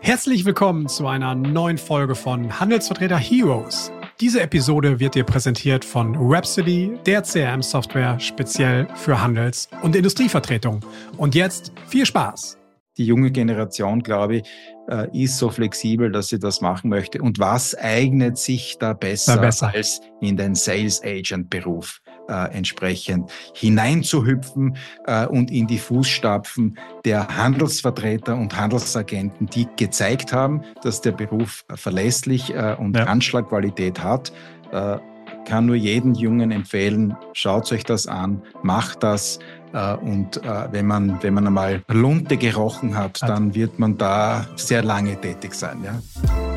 Herzlich willkommen zu einer neuen Folge von Handelsvertreter Heroes. Diese Episode wird dir präsentiert von Rhapsody, der CRM-Software speziell für Handels- und Industrievertretung. Und jetzt viel Spaß! Die junge Generation, glaube ich, äh, ist so flexibel, dass sie das machen möchte. Und was eignet sich da besser, besser. als in den Sales Agent Beruf? Äh, entsprechend hineinzuhüpfen äh, und in die Fußstapfen der Handelsvertreter und Handelsagenten, die gezeigt haben, dass der Beruf verlässlich äh, und ja. Anschlagqualität hat. Äh, kann nur jeden Jungen empfehlen, schaut euch das an, macht das. Uh, und uh, wenn, man, wenn man einmal Lunte gerochen hat, dann wird man da sehr lange tätig sein. Ja?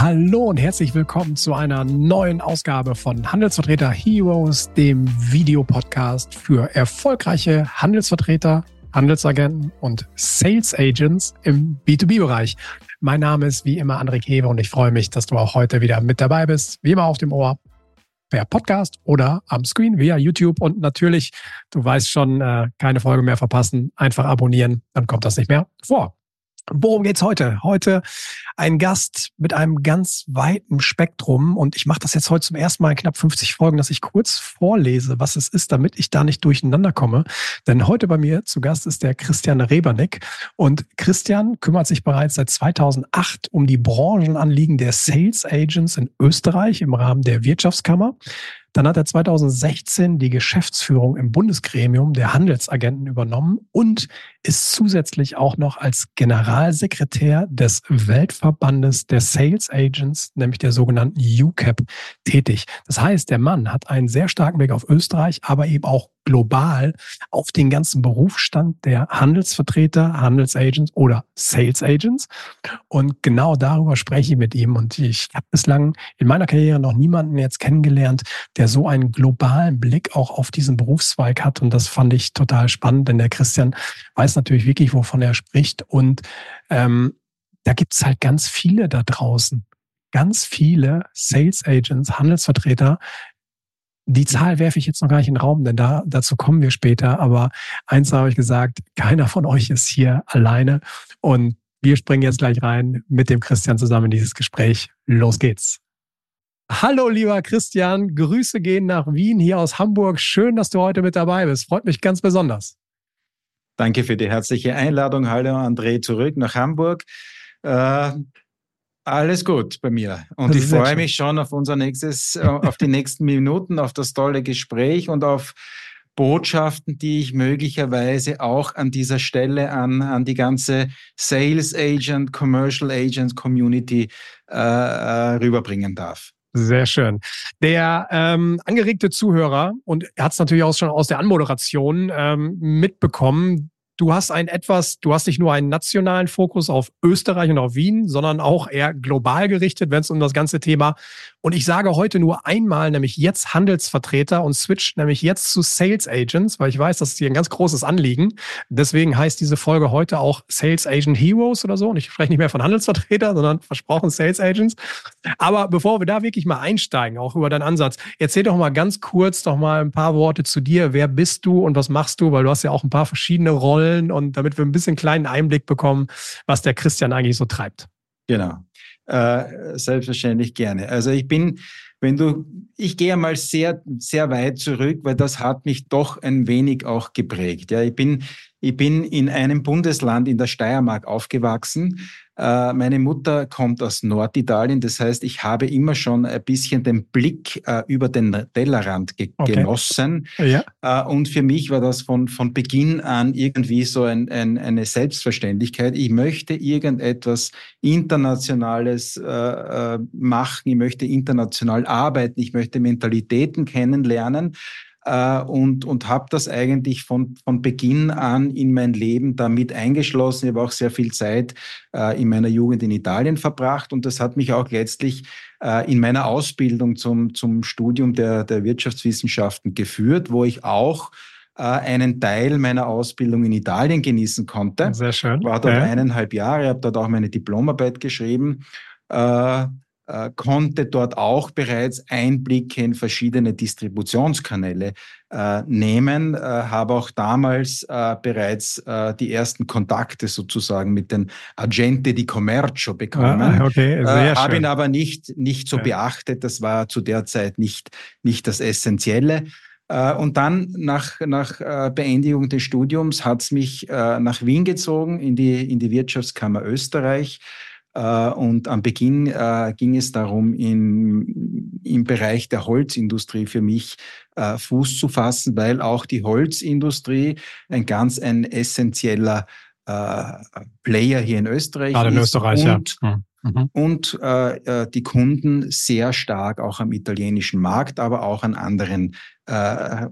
Hallo und herzlich willkommen zu einer neuen Ausgabe von Handelsvertreter Heroes, dem Videopodcast für erfolgreiche Handelsvertreter, Handelsagenten und Sales Agents im B2B-Bereich. Mein Name ist wie immer André Hewe und ich freue mich, dass du auch heute wieder mit dabei bist, wie immer auf dem Ohr per Podcast oder am Screen via YouTube. Und natürlich, du weißt schon, äh, keine Folge mehr verpassen, einfach abonnieren, dann kommt das nicht mehr vor. Worum geht's heute? Heute ein Gast mit einem ganz weiten Spektrum und ich mache das jetzt heute zum ersten Mal in knapp 50 Folgen, dass ich kurz vorlese, was es ist, damit ich da nicht durcheinander komme. Denn heute bei mir zu Gast ist der Christian Rebernick und Christian kümmert sich bereits seit 2008 um die Branchenanliegen der Sales Agents in Österreich im Rahmen der Wirtschaftskammer. Dann hat er 2016 die Geschäftsführung im Bundesgremium der Handelsagenten übernommen und ist zusätzlich auch noch als Generalsekretär des Weltverbandes der Sales Agents, nämlich der sogenannten UCAP, tätig. Das heißt, der Mann hat einen sehr starken Blick auf Österreich, aber eben auch global auf den ganzen Berufsstand der Handelsvertreter, Handelsagents oder Sales Agents. Und genau darüber spreche ich mit ihm. Und ich habe bislang in meiner Karriere noch niemanden jetzt kennengelernt, der so einen globalen Blick auch auf diesen Berufszweig hat. Und das fand ich total spannend, denn der Christian weiß natürlich wirklich, wovon er spricht. Und ähm, da gibt es halt ganz viele da draußen ganz viele Sales Agents, Handelsvertreter, die Zahl werfe ich jetzt noch gar nicht in den Raum, denn da, dazu kommen wir später. Aber eins habe ich gesagt, keiner von euch ist hier alleine. Und wir springen jetzt gleich rein mit dem Christian zusammen in dieses Gespräch. Los geht's. Hallo, lieber Christian. Grüße gehen nach Wien hier aus Hamburg. Schön, dass du heute mit dabei bist. Freut mich ganz besonders. Danke für die herzliche Einladung. Hallo, André, zurück nach Hamburg. Äh, alles gut bei mir. Und ich freue mich schon auf unser nächstes, äh, auf die nächsten Minuten, auf das tolle Gespräch und auf Botschaften, die ich möglicherweise auch an dieser Stelle an, an die ganze Sales Agent, Commercial Agent Community äh, äh, rüberbringen darf. Sehr schön. Der ähm, angeregte Zuhörer, und er hat es natürlich auch schon aus der Anmoderation ähm, mitbekommen, du hast ein etwas, du hast nicht nur einen nationalen Fokus auf Österreich und auf Wien, sondern auch eher global gerichtet, wenn es um das ganze Thema und ich sage heute nur einmal, nämlich jetzt Handelsvertreter und switch nämlich jetzt zu Sales Agents, weil ich weiß, das ist hier ein ganz großes Anliegen. Deswegen heißt diese Folge heute auch Sales Agent Heroes oder so. Und ich spreche nicht mehr von Handelsvertreter, sondern versprochen Sales Agents. Aber bevor wir da wirklich mal einsteigen, auch über deinen Ansatz, erzähl doch mal ganz kurz doch mal ein paar Worte zu dir. Wer bist du und was machst du? Weil du hast ja auch ein paar verschiedene Rollen und damit wir ein bisschen kleinen Einblick bekommen, was der Christian eigentlich so treibt. Genau. Äh, selbstverständlich gerne. Also ich bin, wenn du, ich gehe mal sehr, sehr weit zurück, weil das hat mich doch ein wenig auch geprägt. Ja, ich bin, ich bin in einem Bundesland in der Steiermark aufgewachsen, meine Mutter kommt aus Norditalien, das heißt, ich habe immer schon ein bisschen den Blick äh, über den Tellerrand ge okay. genossen. Ja. Äh, und für mich war das von, von Beginn an irgendwie so ein, ein, eine Selbstverständlichkeit. Ich möchte irgendetwas Internationales äh, äh, machen, ich möchte international arbeiten, ich möchte Mentalitäten kennenlernen äh, und, und habe das eigentlich von, von Beginn an in mein Leben damit eingeschlossen. Ich habe auch sehr viel Zeit äh, in meiner Jugend in Italien verbracht und das hat mich auch letztlich äh, in meiner Ausbildung zum, zum Studium der, der Wirtschaftswissenschaften geführt, wo ich auch äh, einen Teil meiner Ausbildung in Italien genießen konnte. Sehr schön. War dort ja. eineinhalb Jahre, habe dort auch meine Diplomarbeit geschrieben. Äh, konnte dort auch bereits Einblicke in verschiedene Distributionskanäle äh, nehmen, äh, habe auch damals äh, bereits äh, die ersten Kontakte sozusagen mit den Agente di Commercio bekommen. Ah, okay, äh, habe ihn aber nicht, nicht so ja. beachtet. Das war zu der Zeit nicht, nicht das Essentielle. Und dann nach, nach Beendigung des Studiums hat es mich nach Wien gezogen, in die, in die Wirtschaftskammer Österreich. Äh, und am Beginn äh, ging es darum, in, im Bereich der Holzindustrie für mich äh, Fuß zu fassen, weil auch die Holzindustrie ein ganz ein essentieller Player hier in Österreich Gerade in Österreich, und, ja. Mhm. Und äh, die Kunden sehr stark auch am italienischen Markt, aber auch an anderen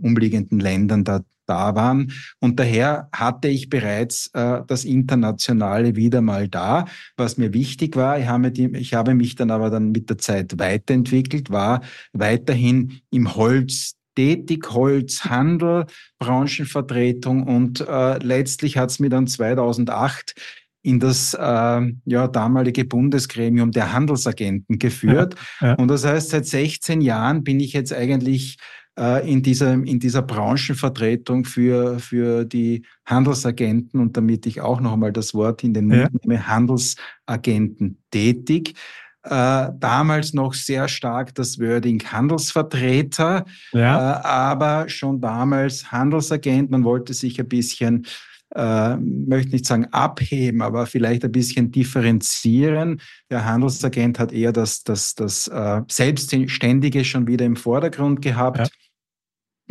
umliegenden Ländern da da waren. Und daher hatte ich bereits äh, das Internationale wieder mal da. Was mir wichtig war, ich habe, die, ich habe mich dann aber dann mit der Zeit weiterentwickelt, war weiterhin im Holz tätig, Holzhandel, Branchenvertretung und äh, letztlich hat es mir dann 2008 in das äh, ja, damalige Bundesgremium der Handelsagenten geführt. Ja, ja. Und das heißt, seit 16 Jahren bin ich jetzt eigentlich äh, in, dieser, in dieser Branchenvertretung für, für die Handelsagenten und damit ich auch noch einmal das Wort in den Mund ja. nehme, Handelsagenten tätig. Äh, damals noch sehr stark das Wording Handelsvertreter, ja. äh, aber schon damals Handelsagent. Man wollte sich ein bisschen äh, möchte nicht sagen abheben, aber vielleicht ein bisschen differenzieren. Der Handelsagent hat eher das, das, das äh, Selbstständige schon wieder im Vordergrund gehabt. Ja.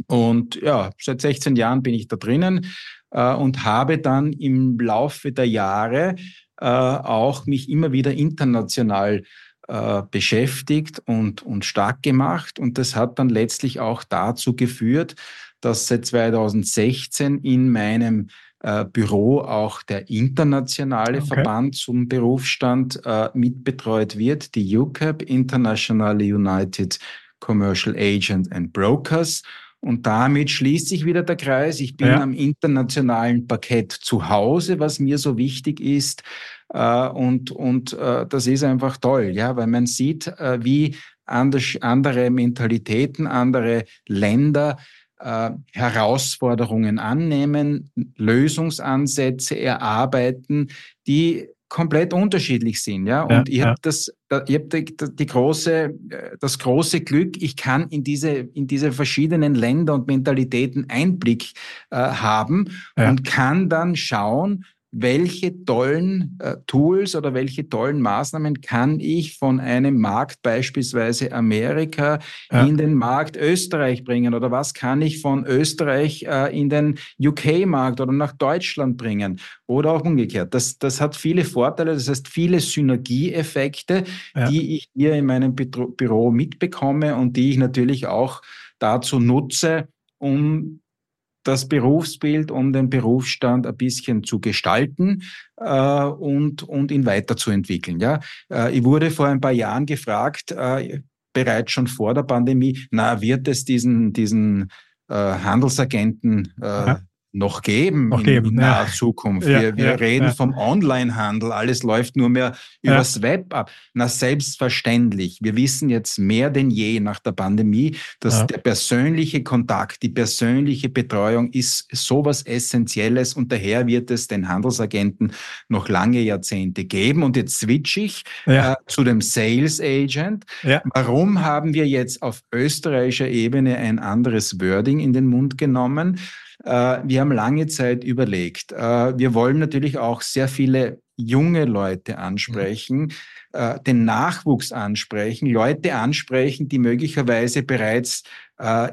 Und ja, seit 16 Jahren bin ich da drinnen äh, und habe dann im Laufe der Jahre äh, auch mich immer wieder international äh, beschäftigt und, und stark gemacht. Und das hat dann letztlich auch dazu geführt, dass seit 2016 in meinem äh, Büro auch der internationale okay. Verband zum Berufsstand äh, mitbetreut wird, die UCAP, Internationally United Commercial Agent and Brokers. Und damit schließt sich wieder der Kreis. Ich bin ja. am internationalen Parkett zu Hause, was mir so wichtig ist. Äh, und und äh, das ist einfach toll, ja, weil man sieht, äh, wie andere Mentalitäten, andere Länder Herausforderungen annehmen, Lösungsansätze erarbeiten, die komplett unterschiedlich sind, ja. Und ja, ich habe ja. das, ich habe die, die, große, das große Glück, ich kann in diese, in diese verschiedenen Länder und Mentalitäten Einblick äh, haben ja. und kann dann schauen, welche tollen äh, Tools oder welche tollen Maßnahmen kann ich von einem Markt beispielsweise Amerika ja. in den Markt Österreich bringen oder was kann ich von Österreich äh, in den UK-Markt oder nach Deutschland bringen oder auch umgekehrt. Das, das hat viele Vorteile, das heißt viele Synergieeffekte, ja. die ich hier in meinem Büro mitbekomme und die ich natürlich auch dazu nutze, um das Berufsbild und den Berufsstand ein bisschen zu gestalten äh, und, und ihn weiterzuentwickeln. Ja? Äh, ich wurde vor ein paar Jahren gefragt, äh, bereits schon vor der Pandemie, na, wird es diesen, diesen äh, Handelsagenten äh, noch geben noch in, geben, in naher ja. Zukunft. Ja, wir, wir ja, reden vom Onlinehandel, alles läuft nur mehr übers Web ab. Na, selbstverständlich. Wir wissen jetzt mehr denn je nach der Pandemie, dass der persönliche Kontakt, die persönliche Betreuung ist sowas Essentielles und daher wird es den Handelsagenten noch lange Jahrzehnte geben. Und jetzt switch ich äh, zu dem Sales Agent. Warum haben wir jetzt auf österreichischer Ebene ein anderes Wording in den Mund genommen? Äh, wir haben lange Zeit überlegt. Äh, wir wollen natürlich auch sehr viele junge Leute ansprechen, mhm. Äh, den Nachwuchs ansprechen, Leute ansprechen, die möglicherweise bereits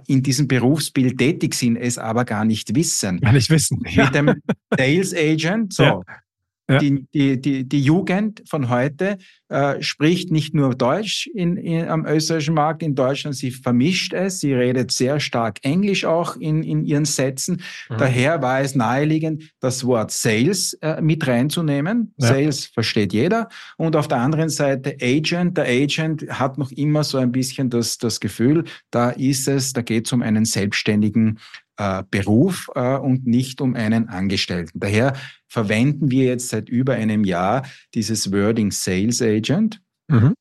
in diesem Berufsbild tätig sind, es aber gar nicht wissen. Gar nicht wissen. Mit dem Sales Agent, so, ja. Ja. Die, die, die, die Jugend von heute äh, spricht nicht nur Deutsch in, in, am österreichischen Markt in Deutschland, sie vermischt es, sie redet sehr stark Englisch auch in, in ihren Sätzen. Mhm. Daher war es naheliegend, das Wort Sales äh, mit reinzunehmen. Ja. Sales versteht jeder. Und auf der anderen Seite Agent. Der Agent hat noch immer so ein bisschen das, das Gefühl, da ist es, da geht es um einen selbstständigen äh, Beruf äh, und nicht um einen Angestellten. Daher verwenden wir jetzt seit über einem Jahr dieses Wording Sales Agent. Mhm.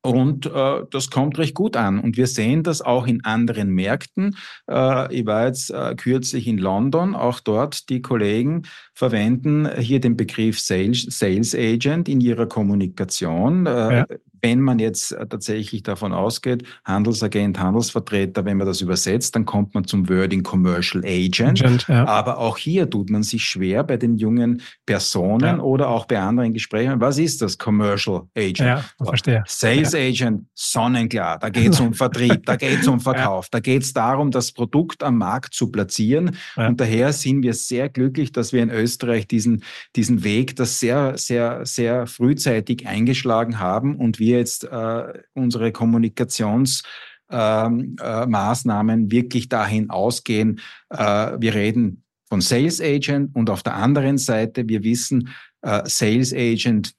Und äh, das kommt recht gut an. Und wir sehen das auch in anderen Märkten. Äh, ich war jetzt äh, kürzlich in London, auch dort die Kollegen verwenden hier den Begriff Sales, Sales Agent in ihrer Kommunikation. Äh, ja wenn man jetzt äh, tatsächlich davon ausgeht, Handelsagent, Handelsvertreter, wenn man das übersetzt, dann kommt man zum Wording Commercial Agent. Agent ja. Aber auch hier tut man sich schwer bei den jungen Personen ja. oder auch bei anderen Gesprächen. Was ist das Commercial Agent? Ja, verstehe. Sales. Agent, sonnenklar. Da geht es um Vertrieb, da geht es um Verkauf, da geht es darum, das Produkt am Markt zu platzieren. Und daher sind wir sehr glücklich, dass wir in Österreich diesen, diesen Weg, das sehr, sehr, sehr frühzeitig eingeschlagen haben und wir jetzt äh, unsere Kommunikationsmaßnahmen ähm, äh, wirklich dahin ausgehen. Äh, wir reden von Sales Agent und auf der anderen Seite, wir wissen, äh, Sales Agent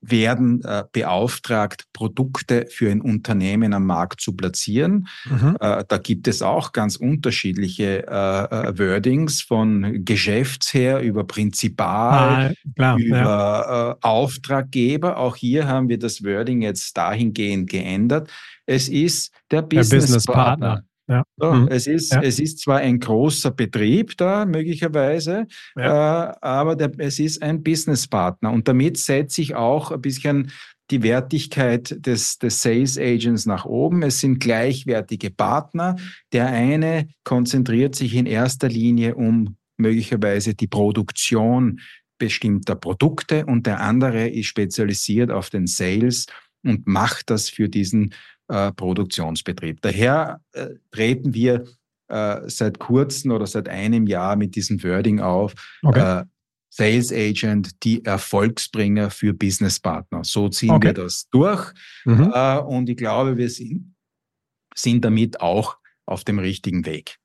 werden äh, beauftragt, Produkte für ein Unternehmen am Markt zu platzieren. Mhm. Äh, da gibt es auch ganz unterschiedliche äh, äh Wordings von Geschäftsherr über Prinzipal, ah, klar, über ja. Äh, Auftraggeber. Auch hier haben wir das Wording jetzt dahingehend geändert. Es ist der Businesspartner. Business ja. So, mhm. es, ist, ja. es ist zwar ein großer Betrieb da möglicherweise, ja. äh, aber der, es ist ein Businesspartner und damit setze ich auch ein bisschen die Wertigkeit des, des Sales Agents nach oben. Es sind gleichwertige Partner. Der eine konzentriert sich in erster Linie um möglicherweise die Produktion bestimmter Produkte und der andere ist spezialisiert auf den Sales und macht das für diesen äh, Produktionsbetrieb. Daher äh, treten wir äh, seit kurzem oder seit einem Jahr mit diesem Wording auf. Okay. Äh, Sales Agent, die Erfolgsbringer für Businesspartner. So ziehen okay. wir das durch. Mhm. Äh, und ich glaube, wir sind, sind damit auch auf dem richtigen Weg.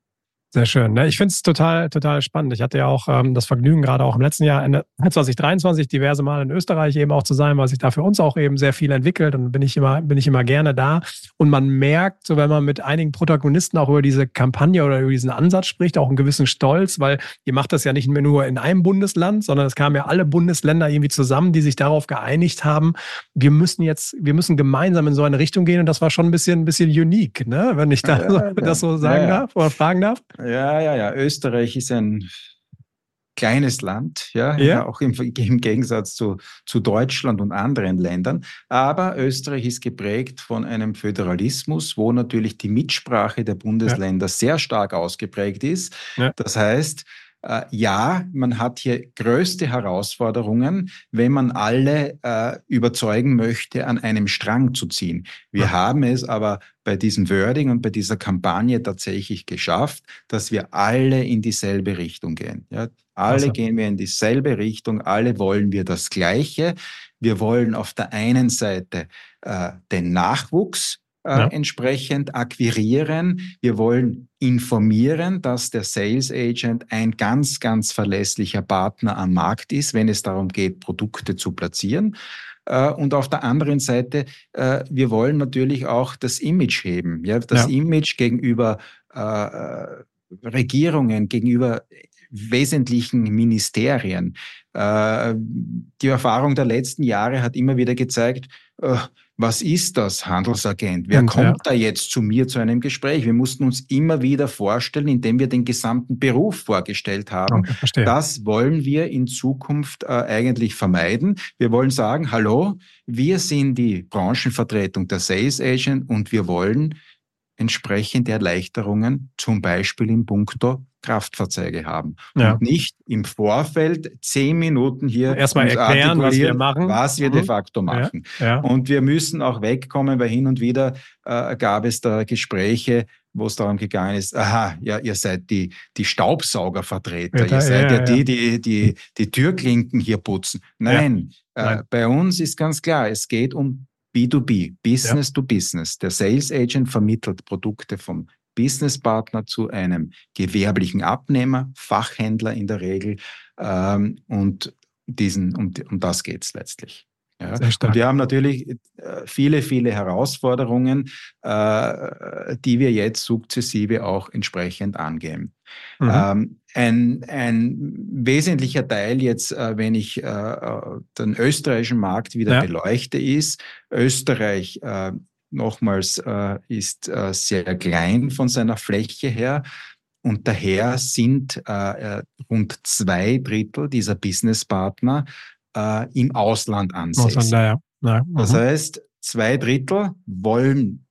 Sehr schön. Ne? Ich finde es total, total spannend. Ich hatte ja auch ähm, das Vergnügen, gerade auch im letzten Jahr, Ende 2023, diverse Mal in Österreich eben auch zu sein, weil sich da für uns auch eben sehr viel entwickelt. Und bin ich immer, bin ich immer gerne da. Und man merkt, so wenn man mit einigen Protagonisten auch über diese Kampagne oder über diesen Ansatz spricht, auch einen gewissen Stolz, weil ihr macht das ja nicht mehr nur in einem Bundesland, sondern es kamen ja alle Bundesländer irgendwie zusammen, die sich darauf geeinigt haben, wir müssen jetzt, wir müssen gemeinsam in so eine Richtung gehen. Und das war schon ein bisschen, ein bisschen unique, ne? wenn ich da ja, so, ja. das so sagen ja, darf oder fragen darf. Ja, ja, ja. Österreich ist ein kleines Land, ja, ja. auch im, im, Gegensatz zu, zu Deutschland und anderen Ländern. Aber Österreich ist geprägt von einem Föderalismus, wo natürlich die Mitsprache der Bundesländer ja. sehr stark ausgeprägt ist. Ja. Das heißt, ja, man hat hier größte Herausforderungen, wenn man alle äh, überzeugen möchte, an einem Strang zu ziehen. Wir ja. haben es aber bei diesem Wording und bei dieser Kampagne tatsächlich geschafft, dass wir alle in dieselbe Richtung gehen. Ja, alle also. gehen wir in dieselbe Richtung, alle wollen wir das Gleiche. Wir wollen auf der einen Seite äh, den Nachwuchs äh, ja. entsprechend akquirieren. Wir wollen informieren, dass der Sales Agent ein ganz, ganz verlässlicher Partner am Markt ist, wenn es darum geht, Produkte zu platzieren. Äh, und auf der anderen Seite, äh, wir wollen natürlich auch das Image heben. Ja, das ja. Image gegenüber Regierungen, gegenüber wesentlichen Ministerien. Die Erfahrung der letzten Jahre hat immer wieder gezeigt, was ist das Handelsagent? Wer Und, kommt ja. da jetzt zu mir zu einem Gespräch? Wir mussten uns immer wieder vorstellen, indem wir den gesamten Beruf vorgestellt haben. Okay, das wollen wir in Zukunft äh, eigentlich vermeiden. Wir wollen sagen, hallo, wir sind die Branchenvertretung der Sales Agent und wir wollen entsprechende Erleichterungen, zum Beispiel im Punkto Kraftfahrzeuge haben. Ja. Und nicht im Vorfeld zehn Minuten hier erstmal erklären, was wir machen. Was wir mhm. de facto machen. Ja. Ja. Und wir müssen auch wegkommen, weil hin und wieder äh, gab es da Gespräche, wo es darum gegangen ist, aha, ja, ihr seid die, die Staubsaugervertreter, ihr seid ja, die, die, die die Türklinken hier putzen. Nein, äh, Nein. bei uns ist ganz klar, es geht um B2B, Business to Business. Der Sales Agent vermittelt Produkte vom Businesspartner zu einem gewerblichen Abnehmer, Fachhändler in der Regel. Ähm, und diesen, um, um das geht es letztlich. Ja. Und wir haben natürlich äh, viele, viele Herausforderungen, äh, die wir jetzt sukzessive auch entsprechend angehen. Mhm. Ähm, ein, ein wesentlicher Teil jetzt, äh, wenn ich äh, den österreichischen Markt wieder ja. beleuchte, ist, Österreich äh, nochmals äh, ist äh, sehr klein von seiner Fläche her. Und daher sind äh, äh rund zwei Drittel dieser Businesspartner äh, im Ausland ansässig. Ausland, ja, ja. Mhm. Das heißt, zwei Drittel wollen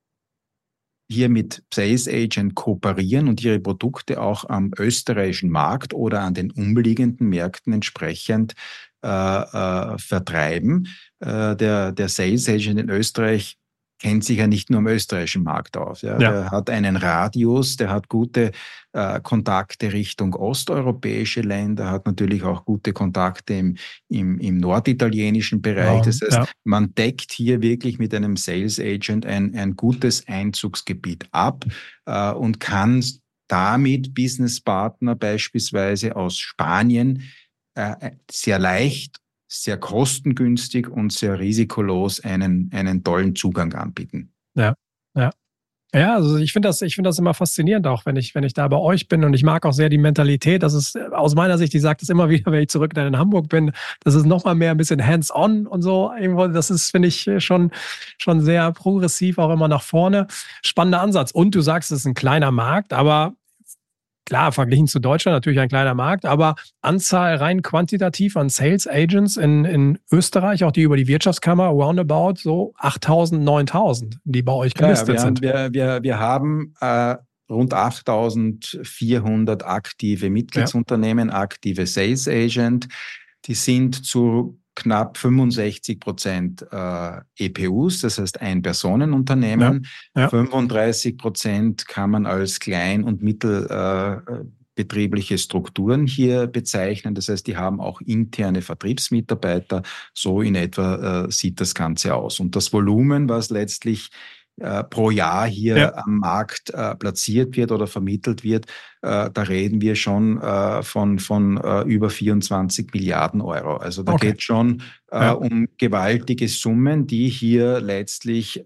hier mit Sales Agent kooperieren und ihre Produkte auch am österreichischen Markt oder an den umliegenden Märkten entsprechend äh, äh, vertreiben. Äh, der, der Sales Agent in Österreich kennt sich ja nicht nur am österreichischen Markt aus. Ja. ja. Der hat einen Radius, der hat gute äh, Kontakte Richtung osteuropäische Länder, hat natürlich auch gute Kontakte im, im, im norditalienischen Bereich. Ja, das heißt, ja. man deckt hier wirklich mit einem Sales Agent ein, ein gutes Einzugsgebiet ab äh, und kann damit Businesspartner beispielsweise aus Spanien äh, sehr leicht sehr kostengünstig und sehr risikolos einen, einen tollen Zugang anbieten. Ja, ja. Ja, also ich finde das, ich das immer faszinierend, auch wenn ich, wenn ich da bei euch bin und ich mag auch sehr die Mentalität. Das ist aus meiner Sicht, ich sage das immer wieder, wenn ich zurück in Hamburg bin, das ist nochmal mehr ein bisschen hands-on und so. Irgendwo, das ist, finde ich, schon, schon sehr progressiv, auch immer nach vorne. Spannender Ansatz. Und du sagst, es ist ein kleiner Markt, aber klar, verglichen zu Deutschland natürlich ein kleiner Markt, aber Anzahl rein quantitativ an Sales Agents in, in Österreich, auch die über die Wirtschaftskammer, roundabout so 8000, 9000, die bei euch gelistet ja, sind. Wir, wir, wir haben äh, rund 8400 aktive Mitgliedsunternehmen, ja. aktive Sales Agent. Die sind zu knapp 65 Prozent äh, EPUs, das heißt Ein-Personen-Unternehmen. Ja, ja. 35 Prozent kann man als klein- und mittelbetriebliche äh, Strukturen hier bezeichnen. Das heißt, die haben auch interne Vertriebsmitarbeiter. So in etwa äh, sieht das Ganze aus. Und das Volumen, was letztlich äh, pro Jahr hier ja. am Markt äh, platziert wird oder vermittelt wird, da reden wir schon äh, von, von äh, über 24 Milliarden Euro. Also da okay. geht schon äh, ja. um gewaltige Summen, die hier letztlich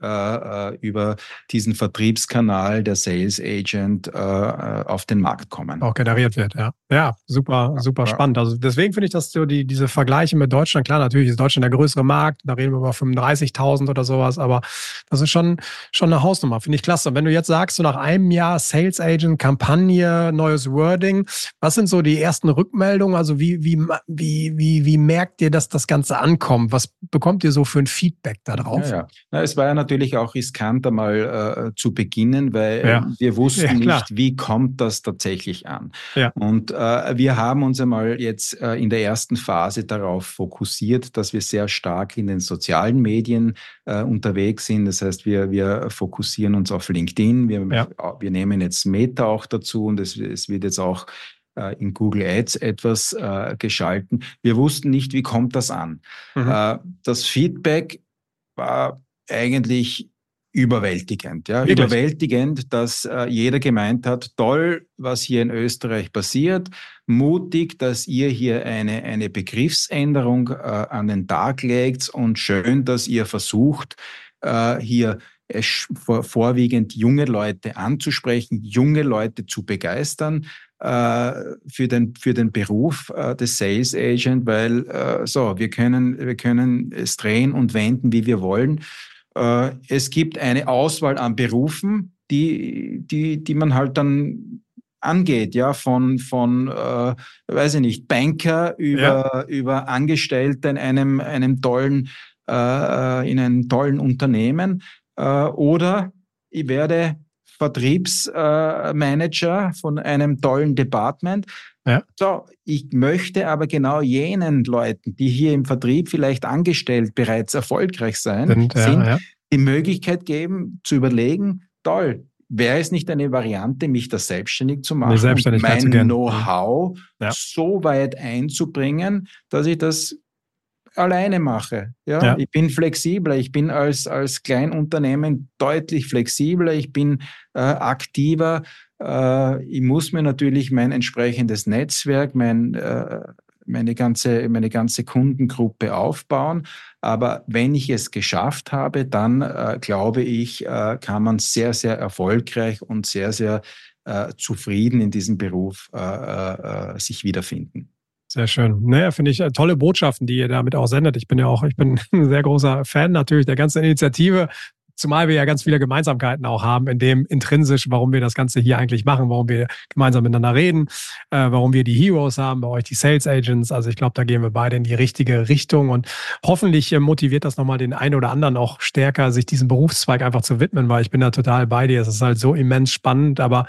über diesen Vertriebskanal der Sales Agent auf den Markt kommen. Auch generiert wird, ja. Ja, super, super ja. spannend. Also deswegen finde ich, dass so die, diese Vergleiche mit Deutschland, klar, natürlich ist Deutschland der größere Markt, da reden wir über 35.000 oder sowas, aber das ist schon, schon eine Hausnummer, finde ich klasse. Und wenn du jetzt sagst, so nach einem Jahr Sales Agent, Kampagne, neues Wording. Was sind so die ersten Rückmeldungen? Also wie, wie, wie, wie, wie merkt ihr, dass das Ganze ankommt? Was bekommt ihr so für ein Feedback darauf? Ja, ja. Na, es war ja natürlich auch riskant einmal äh, zu beginnen, weil ja. wir wussten nicht, wie kommt das tatsächlich an. Ja. Und äh, wir haben uns einmal jetzt äh, in der ersten Phase darauf fokussiert, dass wir sehr stark in den sozialen Medien äh, unterwegs sind. Das heißt, wir, wir fokussieren uns auf LinkedIn. Wir, ja. wir nehmen jetzt Meta auch dazu und es es wird jetzt auch äh, in Google Ads etwas äh, geschalten. Wir wussten nicht, wie kommt das an. Mhm. Äh, das Feedback war eigentlich überwältigend. Ja? Überwältigend, dass äh, jeder gemeint hat, toll, was hier in Österreich passiert, mutig, dass ihr hier eine, eine Begriffsänderung äh, an den Tag legt und schön, dass ihr versucht, äh, hier vor, vorwiegend junge Leute anzusprechen, junge Leute zu begeistern äh, für, den, für den Beruf äh, des Sales Agent, weil äh, so, wir können, wir können es drehen und wenden, wie wir wollen. Äh, es gibt eine Auswahl an Berufen, die, die, die man halt dann angeht, ja, von, von äh, weiß ich nicht, Banker über, ja. über Angestellte in einem, einem tollen, äh, in einem tollen Unternehmen äh, oder ich werde Vertriebsmanager von einem tollen Department. Ja. So, ich möchte aber genau jenen Leuten, die hier im Vertrieb vielleicht angestellt bereits erfolgreich sein, sind, sind ja, ja. die Möglichkeit geben, zu überlegen, toll, wäre es nicht eine Variante, mich da selbstständig zu machen, mein Know-how so weit einzubringen, dass ich das alleine mache. Ja? ja? Ich bin flexibler, ich bin als, als Kleinunternehmen deutlich flexibler, ich bin äh, aktiver. Äh, ich muss mir natürlich mein entsprechendes Netzwerk, mein, äh, meine ganze, meine ganze Kundengruppe aufbauen. Aber wenn ich es geschafft habe, dann äh, glaube ich, äh, kann man sehr, sehr erfolgreich und sehr, sehr äh, zufrieden in diesem Beruf sich wiederfinden. Sehr schön. Naja, finde ich äh, tolle Botschaften, die ihr damit auch sendet. Ich bin ja auch, ich bin ein sehr großer Fan natürlich der ganzen Initiative. Zumal wir ja ganz viele Gemeinsamkeiten auch haben, in dem intrinsisch, warum wir das Ganze hier eigentlich machen, warum wir gemeinsam miteinander reden, äh, warum wir die Heroes haben, bei euch die Sales Agents. Also ich glaube, da gehen wir beide in die richtige Richtung und hoffentlich äh, motiviert das nochmal den einen oder anderen auch stärker, sich diesem Berufszweig einfach zu widmen, weil ich bin da total bei dir. Es ist halt so immens spannend, aber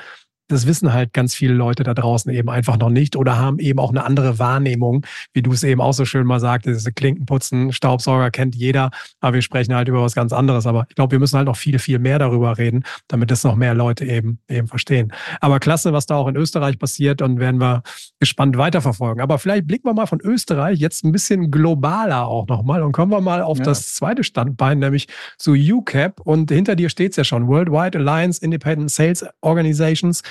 das wissen halt ganz viele Leute da draußen eben einfach noch nicht oder haben eben auch eine andere Wahrnehmung, wie du es eben auch so schön mal sagtest, diese Klinkenputzen, Staubsauger kennt jeder, aber wir sprechen halt über was ganz anderes. Aber ich glaube, wir müssen halt noch viel, viel mehr darüber reden, damit das noch mehr Leute eben, eben verstehen. Aber klasse, was da auch in Österreich passiert und werden wir gespannt weiterverfolgen. Aber vielleicht blicken wir mal von Österreich jetzt ein bisschen globaler auch nochmal und kommen wir mal auf ja. das zweite Standbein, nämlich zu UCAP und hinter dir steht es ja schon, Worldwide Alliance Independent Sales Organizations.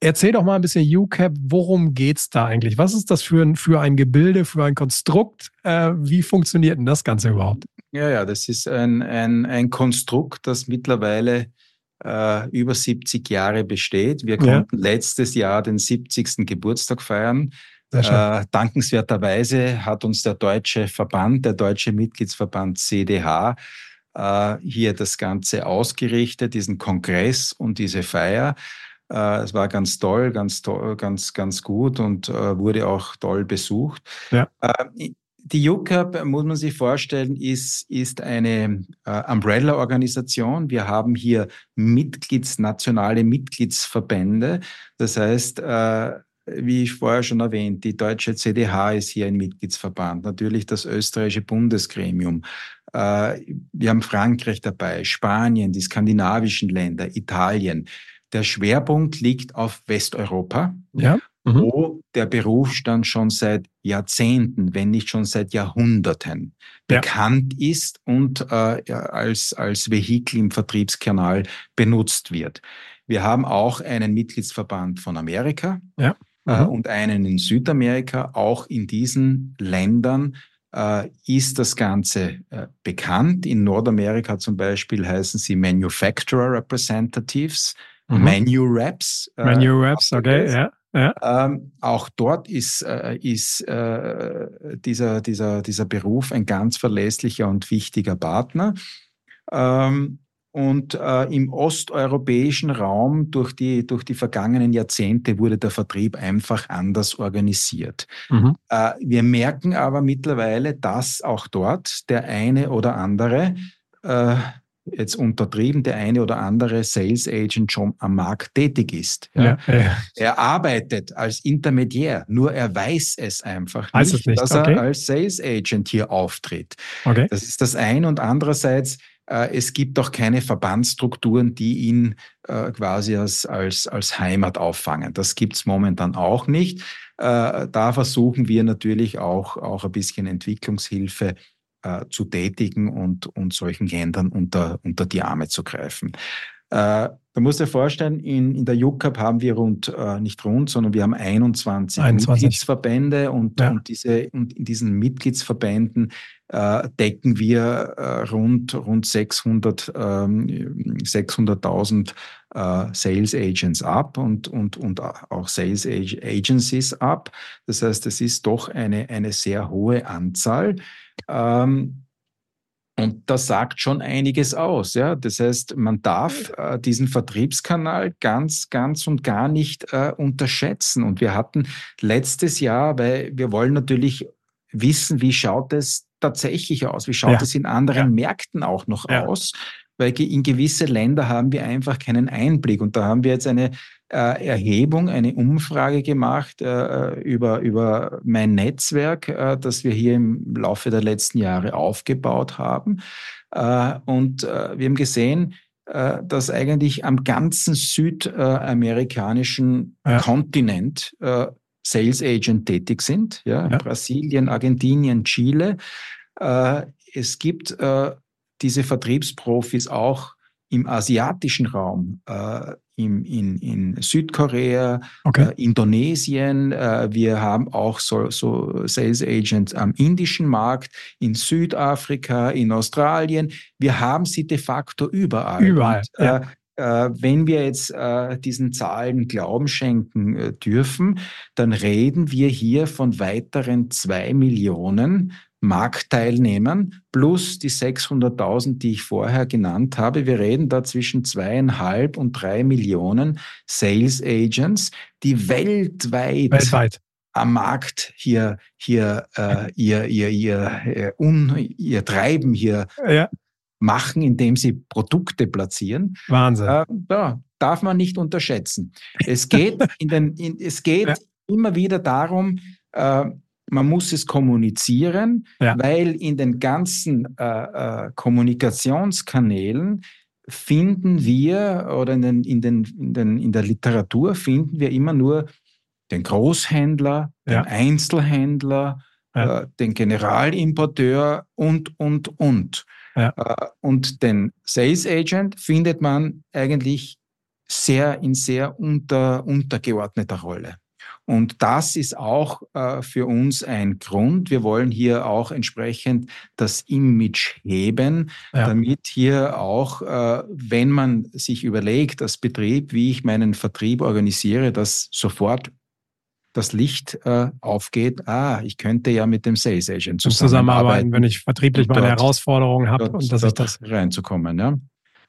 Erzähl doch mal ein bisschen UCAP, worum geht es da eigentlich? Was ist das für ein, für ein Gebilde, für ein Konstrukt? Äh, wie funktioniert denn das Ganze überhaupt? Ja, ja, das ist ein, ein, ein Konstrukt, das mittlerweile äh, über 70 Jahre besteht. Wir konnten ja. letztes Jahr den 70. Geburtstag feiern. Äh, dankenswerterweise hat uns der deutsche Verband, der deutsche Mitgliedsverband CDH, äh, hier das Ganze ausgerichtet, diesen Kongress und diese Feier. Äh, es war ganz toll, ganz toll, ganz, ganz gut und äh, wurde auch toll besucht. Ja. Äh, die UCAP, muss man sich vorstellen, ist, ist eine äh, Umbrella-Organisation. Wir haben hier Mitglieds, nationale Mitgliedsverbände. Das heißt, äh, wie ich vorher schon erwähnt, die deutsche CDH ist hier ein Mitgliedsverband, natürlich das österreichische Bundesgremium. Äh, wir haben Frankreich dabei, Spanien, die skandinavischen Länder, Italien. Der Schwerpunkt liegt auf Westeuropa, ja. Mhm. wo der Berufsstand schon seit Jahrzehnten, wenn nicht schon seit Jahrhunderten ja. bekannt ist und äh, als, als Vehikel im Vertriebskanal benutzt wird. Wir haben auch einen Mitgliedsverband von Amerika ja. äh, mhm. und einen in Südamerika. Auch in diesen Ländern äh, ist das Ganze äh, bekannt. In Nordamerika zum Beispiel heißen sie Manufacturer Representatives. Mhm. Menu Raps. Äh, Menu Raps, okay, ja. Ja. Ähm, auch dort ist, äh, ist äh, dieser, dieser, dieser Beruf ein ganz verlässlicher und wichtiger Partner. Ähm, und äh, im osteuropäischen Raum durch die, durch die vergangenen Jahrzehnte wurde der Vertrieb einfach anders organisiert. Mhm. Äh, wir merken aber mittlerweile, dass auch dort der eine oder andere äh, jetzt untertrieben, der eine oder andere Sales Agent schon am Markt tätig ist. Ja. Ja, ja. Er arbeitet als Intermediär, nur er weiß es einfach nicht, nicht, dass okay. er als Sales Agent hier auftritt. Okay. Das ist das eine und andererseits äh, es gibt auch keine Verbandsstrukturen, die ihn äh, quasi als, als, als Heimat auffangen. Das gibt es momentan auch nicht. Äh, da versuchen wir natürlich auch, auch ein bisschen Entwicklungshilfe äh, zu tätigen und, und solchen Ländern unter, unter die Arme zu greifen. Äh, du musst dir vorstellen, in, in der UCAP haben wir rund, äh, nicht rund, sondern wir haben 21, 21. Mitgliedsverbände und, ja. und, diese, und in diesen Mitgliedsverbänden äh, decken wir äh, rund, rund 600, ähm, 600.000 äh, Sales Agents ab und, und, und auch Sales Agencies ab. Das heißt, es ist doch eine, eine sehr hohe Anzahl. Ähm, und das sagt schon einiges aus. Ja? Das heißt, man darf äh, diesen Vertriebskanal ganz, ganz und gar nicht äh, unterschätzen. Und wir hatten letztes Jahr, weil wir wollen natürlich wissen, wie schaut es tatsächlich aus? Wie schaut ja. es in anderen ja. Märkten auch noch ja. aus? Weil in gewisse Länder haben wir einfach keinen Einblick. Und da haben wir jetzt eine äh, Erhebung, eine Umfrage gemacht äh, über, über mein Netzwerk, äh, das wir hier im Laufe der letzten Jahre aufgebaut haben. Äh, und äh, wir haben gesehen, äh, dass eigentlich am ganzen südamerikanischen ja. Kontinent Sales Agent tätig sind. Ja? ja. Brasilien, Argentinien, Chile. es gibt diese Vertriebsprofis auch im asiatischen Raum, in, in, in Südkorea, Okay. äh, Indonesien. Äh, wir haben auch so, so Sales Agents am indischen Markt, in Südafrika, in Australien. Wir haben sie de facto überall. Überall, Und, ja. äh, äh, wenn wir jetzt äh, diesen Zahlen Glauben schenken äh, dürfen, dann reden wir hier von weiteren zwei Millionen Marktteilnehmern plus die 600.000, die ich vorher genannt habe. Wir reden da zwischen zweieinhalb und drei Millionen Sales Agents, die weltweit, Weltweit. am Markt hier, hier äh, ihr, ihr, ihr, äh, un, ihr Treiben hier Ja, machen, indem sie Produkte platzieren. Wahnsinn. Äh, ja, darf man nicht unterschätzen. Es geht, in den, in, es geht Ja. immer wieder darum, äh, man muss es kommunizieren, Ja. weil in den ganzen äh, äh, Kommunikationskanälen finden wir oder in, den, in, den, in, den, in der Literatur finden wir immer nur den Großhändler, Ja. den Einzelhändler, Ja. äh, den Generalimporteur und, und, und. Ja. Äh, und den Sales Agent findet man eigentlich sehr in sehr unter, untergeordneter Rolle. Und das ist auch äh, für uns ein Grund. Wir wollen hier auch entsprechend das Image heben, Ja. damit hier auch, äh, wenn man sich überlegt, als Betrieb, wie ich meinen Vertrieb organisiere, dass sofort das Licht äh, aufgeht. Ah, ich könnte ja mit dem Sales Agent Zum Zusammenarbeiten, wenn ich vertrieblich meine Herausforderungen habe und dass ich dort das reinzukommen. Ja?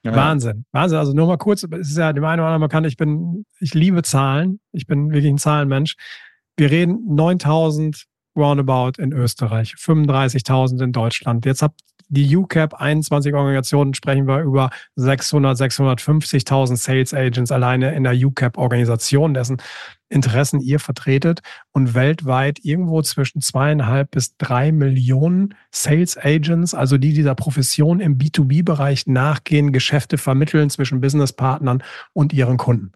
Ja. Wahnsinn, Wahnsinn. Also nur mal kurz, es ist ja dem einen oder anderen bekannt, ich bin, ich liebe Zahlen. Ich bin wirklich ein Zahlenmensch. Wir reden 9000 roundabout in Österreich, 35.000 in Deutschland. Jetzt habt die UCAP 21 Organisationen sprechen wir über 600, 650.000 Sales Agents alleine in der UCAP Organisation, dessen Interessen ihr vertretet und weltweit irgendwo zwischen zweieinhalb bis drei Millionen Sales Agents, also die dieser Profession im B2B-Bereich nachgehen, Geschäfte vermitteln zwischen Businesspartnern und ihren Kunden.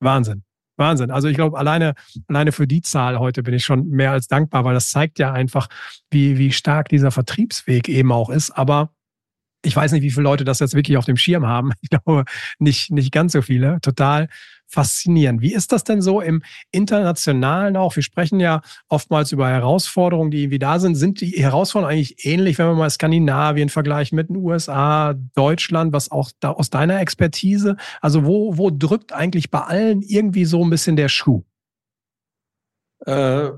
Wahnsinn. Wahnsinn. Also ich glaube, alleine, alleine für die Zahl heute bin ich schon mehr als dankbar, weil das zeigt ja einfach, wie, wie stark dieser Vertriebsweg eben auch ist. Aber ich weiß nicht, wie viele Leute das jetzt wirklich auf dem Schirm haben. Ich glaube, nicht, nicht ganz so viele. Total faszinierend. Wie ist das denn so im Internationalen auch? Wir sprechen ja oftmals über Herausforderungen, die irgendwie da sind. Sind die Herausforderungen eigentlich ähnlich, wenn wir mal Skandinavien vergleichen mit den USA, Deutschland, was auch da aus deiner Expertise? Also wo, wo drückt eigentlich bei allen irgendwie so ein bisschen der Schuh? Äh,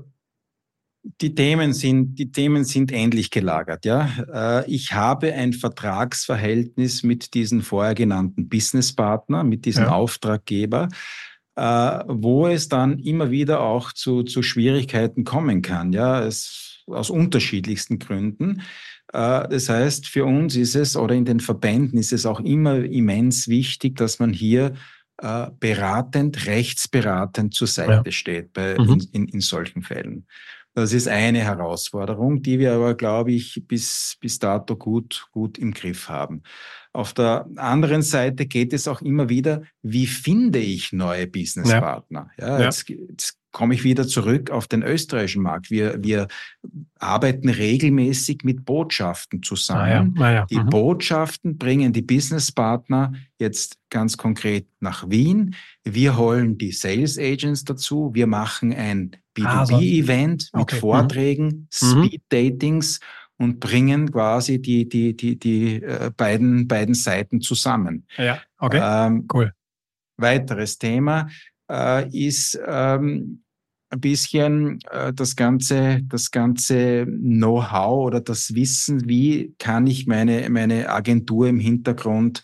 die Themen sind, die Themen sind ähnlich gelagert, ja. Äh, ich habe ein Vertragsverhältnis mit diesen vorher genannten Businesspartner, mit diesem Ja. Auftraggeber, äh, wo es dann immer wieder auch zu, zu Schwierigkeiten kommen kann, ja. Es, aus unterschiedlichsten Gründen. Äh, Das heißt, für uns ist es oder in den Verbänden ist es auch immer immens wichtig, dass man hier beratend, rechtsberatend zur Seite steht bei, Mhm. in, in solchen Fällen. Das ist eine Herausforderung, die wir aber, glaube ich, bis, bis dato gut, gut im Griff haben. Auf der anderen Seite geht es auch immer wieder, wie finde ich neue Businesspartner? Ja, Ja. Jetzt, jetzt komme ich wieder zurück auf den österreichischen Markt. Wir, wir arbeiten regelmäßig mit Botschaften zusammen. naja. Die Mhm. Botschaften bringen die Businesspartner jetzt ganz konkret nach Wien. Wir holen die Sales Agents dazu. Wir machen ein Ah, so. B2B-Event mit Okay. Mhm. Vorträgen, Speed-Datings und bringen quasi die, die, die, die äh, beiden, beiden Seiten zusammen. Ja, okay. Ähm, Cool. Weiteres Thema äh, ist ähm, ein bisschen äh, das ganze, das ganze Know-how oder das Wissen, wie kann ich meine, meine Agentur im Hintergrund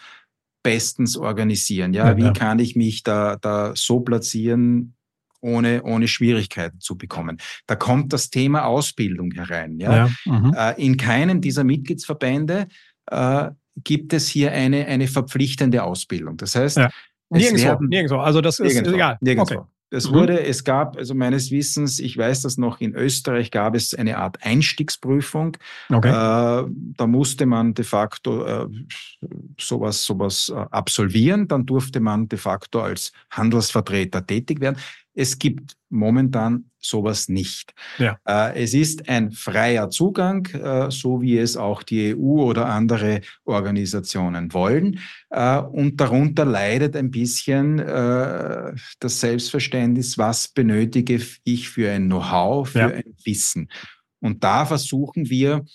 bestens organisieren? Ja, Ja, wie ja. kann ich mich da, da so platzieren, ohne, ohne Schwierigkeiten zu bekommen? Da kommt das Thema Ausbildung herein. Ja, Ja. Mhm. äh, in keinem dieser Mitgliedsverbände äh, gibt es hier eine, eine verpflichtende Ausbildung. Das heißt, Ja. Nirgendwo, werden- nirgendwo. Also das ist Nirgendwo, egal. nirgendwo. Okay. Es Mhm. wurde, es gab, also meines Wissens, ich weiß das noch, in Österreich gab es eine Art Einstiegsprüfung. Okay. Äh, da musste man de facto äh, sowas, sowas äh, absolvieren. Dann durfte man de facto als Handelsvertreter tätig werden. Es gibt momentan sowas nicht. Ja. Äh, es ist ein freier Zugang, äh, so wie es auch die EU oder andere Organisationen wollen. Äh, und darunter leidet ein bisschen das Selbstverständnis, was benötige ich für ein Know-how, für ja. ein Wissen. Und da versuchen wir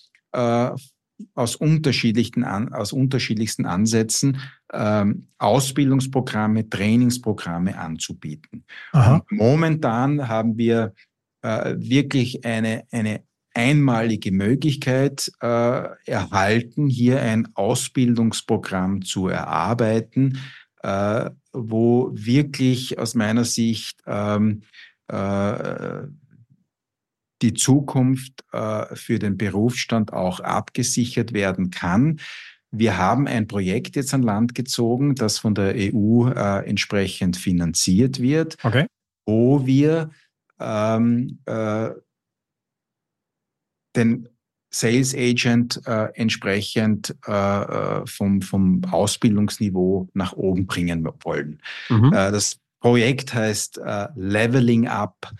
aus unterschiedlichen, aus unterschiedlichsten Ansätzen ähm, Ausbildungsprogramme, Trainingsprogramme anzubieten. momentan haben wir äh, wirklich eine, eine einmalige Möglichkeit äh, erhalten, hier ein Ausbildungsprogramm zu erarbeiten, äh, wo wirklich aus meiner Sicht ähm, äh, die Zukunft äh, für den Berufsstand auch abgesichert werden kann. Wir haben ein Projekt jetzt an Land gezogen, das von der EU äh, entsprechend finanziert wird, okay. wo wir ähm, äh, den Sales Agent äh, entsprechend äh, äh vom, vom Ausbildungsniveau nach oben bringen wollen. Mhm. Äh, das Projekt heißt äh, Leveling Up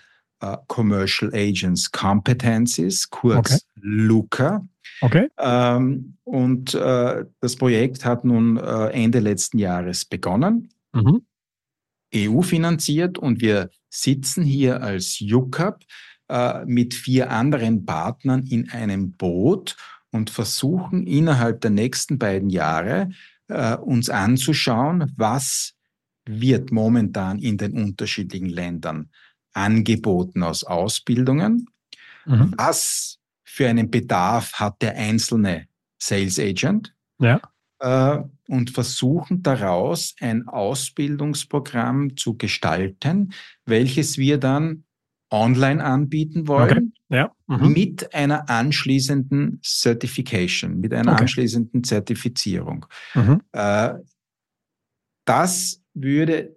uh, Commercial Agents Competencies, kurz okay. LUCA. Okay. Ähm, und äh, das Projekt hat nun äh, Ende letzten Jahres begonnen, mhm. EU finanziert und wir sitzen hier als UCAP äh, mit vier anderen Partnern in einem Boot und versuchen innerhalb der nächsten beiden Jahre äh, uns anzuschauen, was wird momentan in den unterschiedlichen Ländern angeboten aus Ausbildungen. Mhm. Was für einen Bedarf hat der einzelne Sales Agent? Ja. Äh, und versuchen daraus ein Ausbildungsprogramm zu gestalten, welches wir dann online anbieten wollen, okay. ja. mhm. mit einer anschließenden Certification, mit einer okay. anschließenden Zertifizierung. Mhm. Äh, das würde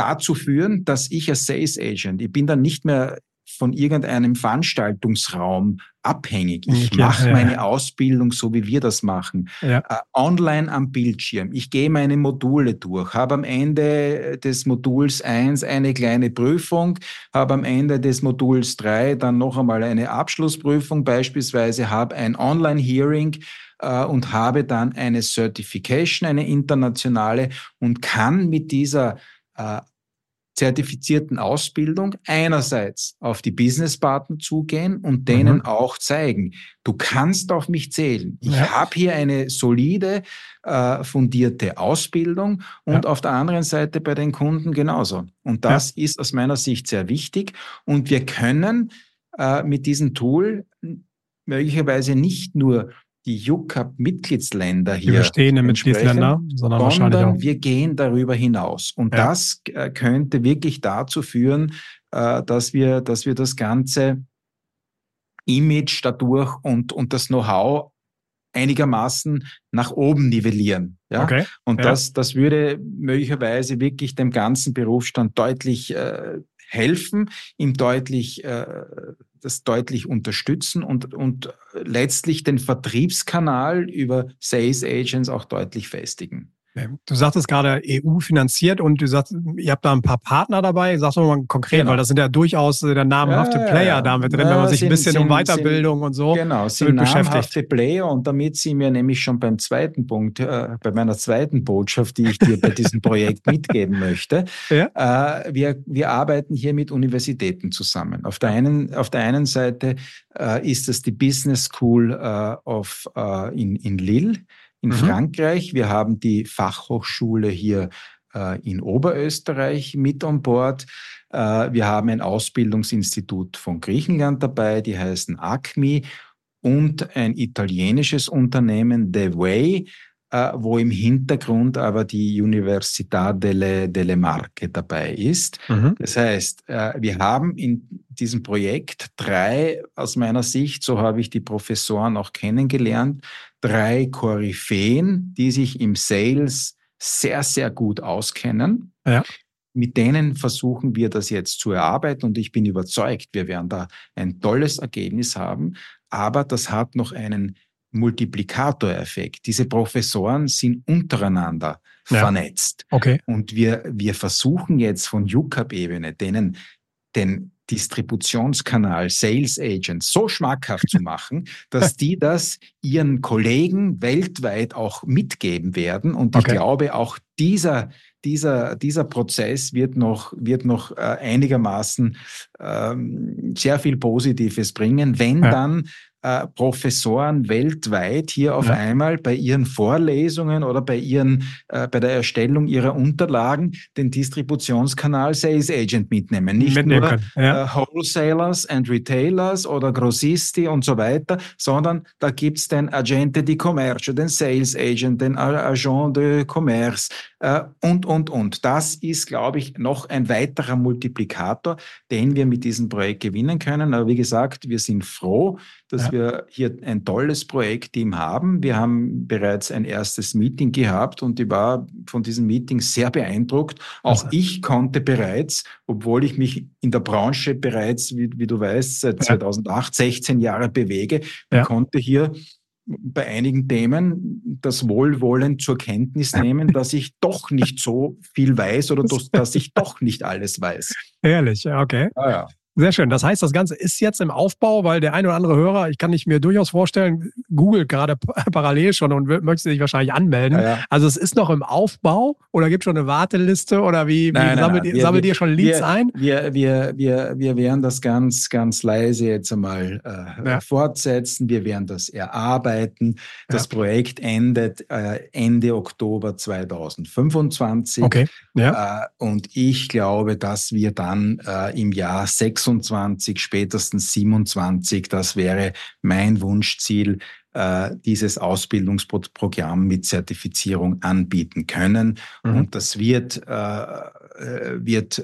dazu führen, dass ich als Sales Agent, ich bin dann nicht mehr von irgendeinem Veranstaltungsraum abhängig. Ich ja, mache ja. meine Ausbildung so, wie wir das machen. Ja. Uh, online am Bildschirm. Ich gehe meine Module durch, habe am Ende des Moduls 1 eine kleine Prüfung, habe am Ende des Moduls 3 dann noch einmal eine Abschlussprüfung, beispielsweise habe ein Online-Hearing uh, und habe dann eine Certification, eine internationale und kann mit dieser uh, zertifizierten Ausbildung einerseits auf die Businesspartner zugehen und denen mhm. auch zeigen, du kannst auf mich zählen. Ich ja. habe hier eine solide, äh, fundierte Ausbildung und ja. auf der anderen Seite bei den Kunden genauso. Und das ja. ist aus meiner Sicht sehr wichtig. Und wir können äh, mit diesem Tool möglicherweise nicht nur die JUCAP-Mitgliedsländer hier. Die bestehenden Mitgliedsländer, sondern wahrscheinlich auch. wir gehen darüber hinaus. Und ja. das äh, könnte wirklich dazu führen, äh, dass wir, dass wir das ganze Image dadurch und, und das Know-how einigermaßen nach oben nivellieren. Ja? Okay. Und ja. das, das würde möglicherweise wirklich dem ganzen Berufsstand deutlich äh, helfen, ihm deutlich äh, das deutlich unterstützen und, und letztlich den Vertriebskanal über Sales Agents auch deutlich festigen. Du sagtest gerade EU finanziert und du sagst, ihr habt da ein paar Partner dabei. Sag doch mal konkret, genau. weil das sind ja durchaus äh, der namhafte ja, Player ja, da mit drin, ja, wenn man sich sind, ein bisschen sind, um Weiterbildung sind, und so genau, sind namhafte Player und damit sind wir nämlich schon beim zweiten Punkt, äh, bei meiner zweiten Botschaft, die ich dir bei diesem Projekt mitgeben möchte. Ja? Äh, wir, wir arbeiten hier mit Universitäten zusammen. Auf der einen, auf der einen Seite äh, ist es die Business School äh, of, äh, in, in Lille in mhm. Frankreich. Wir haben die Fachhochschule hier äh, in Oberösterreich mit an Bord. Äh, wir haben ein Ausbildungsinstitut von Griechenland dabei, die heißen ACMI und ein italienisches Unternehmen, The Way, äh, wo im Hintergrund aber die Università delle, delle Marche dabei ist. Mhm. Das heißt, äh, wir haben in diesem Projekt drei, aus meiner Sicht, so habe ich die Professoren auch kennengelernt, drei Koryphäen, die sich im Sales sehr, sehr gut auskennen. Ja. Mit denen versuchen wir das jetzt zu erarbeiten und ich bin überzeugt, wir werden da ein tolles Ergebnis haben. Aber das hat noch einen Multiplikatoreffekt. Diese Professoren sind untereinander ja. vernetzt. Okay. Und wir, wir versuchen jetzt von UCAP-Ebene denen den Distributionskanal Sales Agents so schmackhaft zu machen, dass die das ihren Kollegen weltweit auch mitgeben werden. Und ich glaube, auch dieser, dieser, dieser Prozess wird noch, wird noch äh, einigermaßen ähm, sehr viel Positives bringen, wenn ja. dann äh, Professoren weltweit hier auf ja. einmal bei ihren Vorlesungen oder bei ihren äh, bei der Erstellung ihrer Unterlagen den Distributionskanal Sales Agent mitnehmen. Nicht mitnehmen nur ja. äh, Wholesalers and Retailers oder Grossisti und so weiter, sondern da gibt's den Agente di Commercio, den Sales Agent, den Agent de Commerce äh, und, und, und. Das ist, glaube ich, noch ein weiterer Multiplikator, den wir mit diesem Projekt gewinnen können. Aber wie gesagt, wir sind froh, dass ja. wir hier ein tolles Projektteam haben. Wir haben bereits ein erstes Meeting gehabt und ich war von diesem Meeting sehr beeindruckt. Auch also. ich konnte bereits, obwohl ich mich in der Branche bereits, wie, wie du weißt, seit ja. 2008, 16 Jahre bewege, ja. konnte hier bei einigen Themen das Wohlwollen zur Kenntnis nehmen, dass ich doch nicht so viel weiß oder dass, dass ich doch nicht alles weiß. Ehrlich, okay. Ah, ja. Sehr schön. Das heißt, das Ganze ist jetzt im Aufbau, weil der eine oder andere Hörer, ich kann nicht mir durchaus vorstellen, googelt gerade parallel schon und möchte sich wahrscheinlich anmelden. Ja, ja. Also es ist noch im Aufbau oder gibt es schon eine Warteliste oder wie, nein, wie nein, sammelt, nein. Wir, sammelt wir, ihr schon Leads wir, ein? Wir, wir, wir, wir werden das ganz, ganz leise jetzt einmal äh, ja. fortsetzen. Wir werden das erarbeiten. Das Projekt endet äh, Ende Oktober 2025. Okay. Ja. Äh, und ich glaube, dass wir dann äh, im Jahr 26 26, spätestens 27, das wäre mein Wunschziel, äh, dieses Ausbildungsprogramm mit Zertifizierung anbieten können. Mhm. Und das wird, äh, äh wird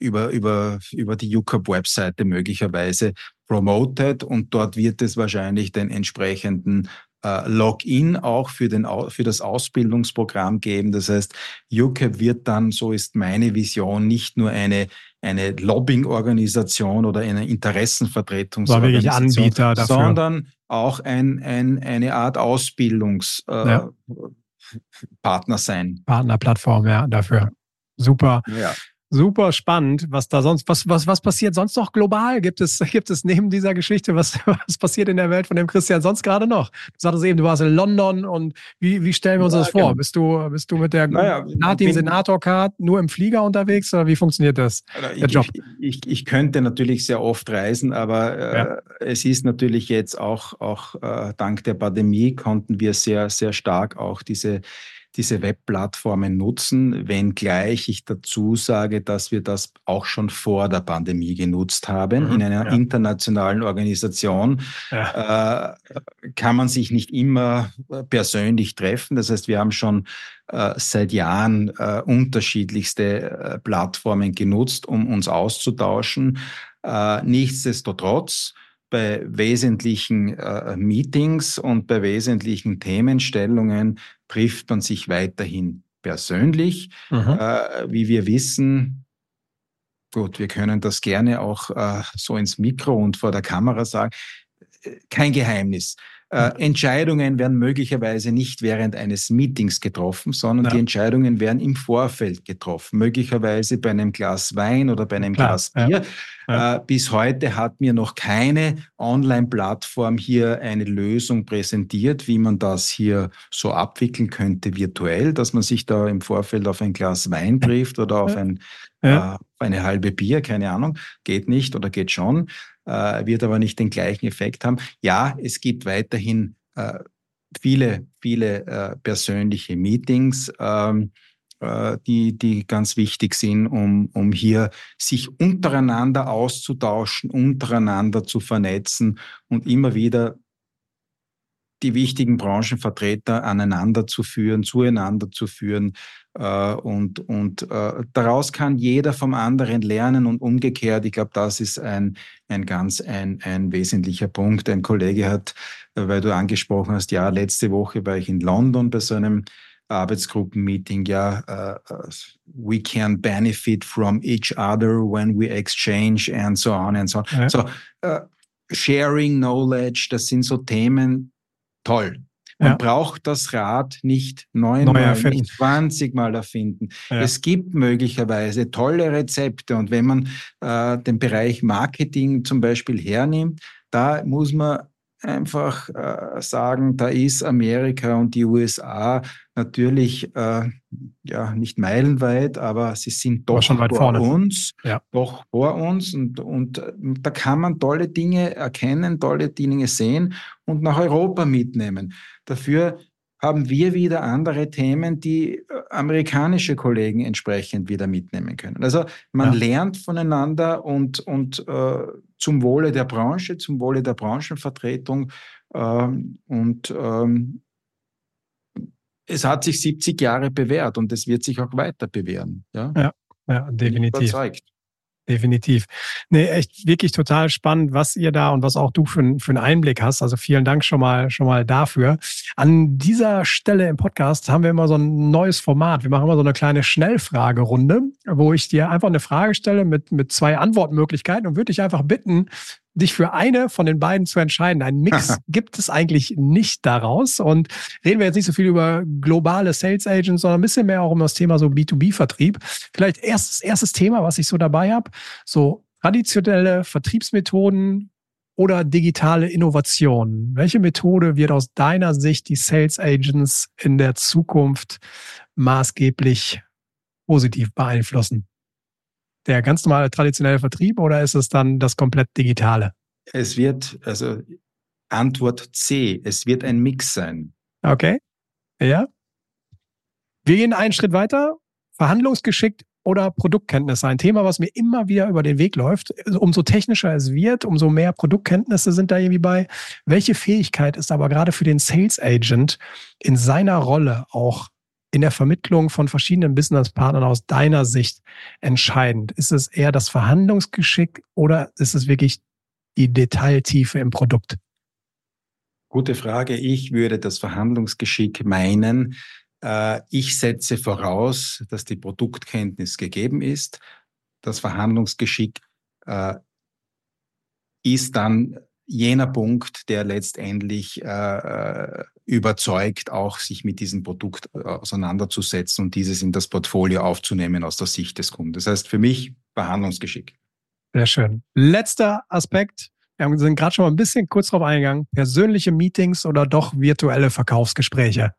über, über, über die UCAP-Webseite möglicherweise promoted und dort wird es wahrscheinlich den entsprechenden äh, Login auch für, den, für das Ausbildungsprogramm geben. Das heißt, UCAP wird dann, so ist meine Vision, nicht nur eine, eine Lobbying-Organisation oder eine Interessenvertretungsorganisation, Anbieter dafür. sondern auch ein, ein, eine Art Ausbildungspartner äh, ja. sein. Partnerplattform, ja, dafür. Super. Ja. Super spannend, was da sonst, was, was, was passiert sonst noch global? Gibt es, gibt es neben dieser Geschichte, was, was passiert in der Welt von dem Christian sonst gerade noch? Du sagtest eben, du warst in London und wie, wie stellen wir uns ja, das vor? Genau. Bist du, bist du mit der naja, Natin Senator Card nur im Flieger unterwegs oder wie funktioniert das? Der Job? Ich, ich, ich könnte natürlich sehr oft reisen, aber äh, ja. es ist natürlich jetzt auch, auch äh, dank der Pandemie konnten wir sehr, sehr stark auch diese diese Webplattformen nutzen, wenngleich ich dazu sage, dass wir das auch schon vor der Pandemie genutzt haben. Mhm, in einer ja. internationalen Organisation ja. äh, kann man sich nicht immer äh, persönlich treffen. Das heißt, wir haben schon äh, seit Jahren äh, unterschiedlichste äh, Plattformen genutzt, um uns auszutauschen. Äh, nichtsdestotrotz, bei wesentlichen äh, Meetings und bei wesentlichen Themenstellungen trifft man sich weiterhin persönlich. Mhm. Äh, wie wir wissen, gut, wir können das gerne auch äh, so ins Mikro und vor der Kamera sagen, äh, kein Geheimnis. Äh, Entscheidungen werden möglicherweise nicht während eines Meetings getroffen, sondern ja. die Entscheidungen werden im Vorfeld getroffen. Möglicherweise bei einem Glas Wein oder bei einem Klar, Glas Bier. Ja. Ja. Äh, bis heute hat mir noch keine Online-Plattform hier eine Lösung präsentiert, wie man das hier so abwickeln könnte virtuell, dass man sich da im Vorfeld auf ein Glas Wein trifft oder auf ein, äh, eine halbe Bier, keine Ahnung. Geht nicht oder geht schon äh, wird aber nicht den gleichen Effekt haben. Ja, es gibt weiterhin äh, viele, viele äh, persönliche Meetings, ähm, äh, die, die ganz wichtig sind, um, um hier sich untereinander auszutauschen, untereinander zu vernetzen und immer wieder die wichtigen Branchenvertreter aneinander zu führen, zueinander zu führen. Äh, und und äh, daraus kann jeder vom anderen lernen und umgekehrt. Ich glaube, das ist ein, ein ganz ein, ein wesentlicher Punkt. Ein Kollege hat, äh, weil du angesprochen hast, ja, letzte Woche war ich in London bei so einem Arbeitsgruppenmeeting, ja, uh, we can benefit from each other when we exchange and so on and so on. Ja. So, uh, Sharing Knowledge, das sind so Themen, toll. Man ja. braucht das Rad nicht neunmal, nicht 20 Mal erfinden. Ja. Es gibt möglicherweise tolle Rezepte und wenn man äh, den Bereich Marketing zum Beispiel hernimmt, da muss man einfach äh, sagen, da ist Amerika und die USA natürlich äh, ja nicht meilenweit, aber sie sind doch schon weit vor vorne. uns, ja. doch vor uns und, und äh, da kann man tolle Dinge erkennen, tolle Dinge sehen und nach Europa mitnehmen. Dafür haben wir wieder andere Themen, die äh, amerikanische Kollegen entsprechend wieder mitnehmen können. Also man ja. lernt voneinander und, und äh, zum Wohle der Branche, zum Wohle der Branchenvertretung ähm, und ähm, es hat sich 70 Jahre bewährt und es wird sich auch weiter bewähren. Ja, ja, ja definitiv. Überzeugt. Definitiv. Nee, echt wirklich total spannend, was ihr da und was auch du für, für einen Einblick hast. Also vielen Dank schon mal, schon mal dafür. An dieser Stelle im Podcast haben wir immer so ein neues Format. Wir machen immer so eine kleine Schnellfragerunde, wo ich dir einfach eine Frage stelle mit, mit zwei Antwortmöglichkeiten und würde dich einfach bitten, dich für eine von den beiden zu entscheiden. Ein Mix gibt es eigentlich nicht daraus. Und reden wir jetzt nicht so viel über globale Sales Agents, sondern ein bisschen mehr auch um das Thema so B2B-Vertrieb. Vielleicht erstes, erstes Thema, was ich so dabei habe, so traditionelle Vertriebsmethoden oder digitale Innovationen. Welche Methode wird aus deiner Sicht die Sales Agents in der Zukunft maßgeblich positiv beeinflussen? Der ganz normale traditionelle Vertrieb oder ist es dann das komplett digitale? Es wird, also Antwort C, es wird ein Mix sein. Okay. Ja. Wir gehen einen Schritt weiter. Verhandlungsgeschick oder Produktkenntnisse. Ein Thema, was mir immer wieder über den Weg läuft. Umso technischer es wird, umso mehr Produktkenntnisse sind da irgendwie bei. Welche Fähigkeit ist aber gerade für den Sales Agent in seiner Rolle auch in der Vermittlung von verschiedenen Businesspartnern aus deiner Sicht entscheidend? Ist es eher das Verhandlungsgeschick oder ist es wirklich die Detailtiefe im Produkt? Gute Frage. Ich würde das Verhandlungsgeschick meinen. Äh, ich setze voraus, dass die Produktkenntnis gegeben ist. Das Verhandlungsgeschick äh, ist dann jener Punkt, der letztendlich äh, überzeugt, auch sich mit diesem Produkt äh, auseinanderzusetzen und dieses in das Portfolio aufzunehmen aus der Sicht des Kunden. Das heißt für mich Behandlungsgeschick. Sehr schön. Letzter Aspekt. Wir sind gerade schon mal ein bisschen kurz drauf eingegangen. Persönliche Meetings oder doch virtuelle Verkaufsgespräche?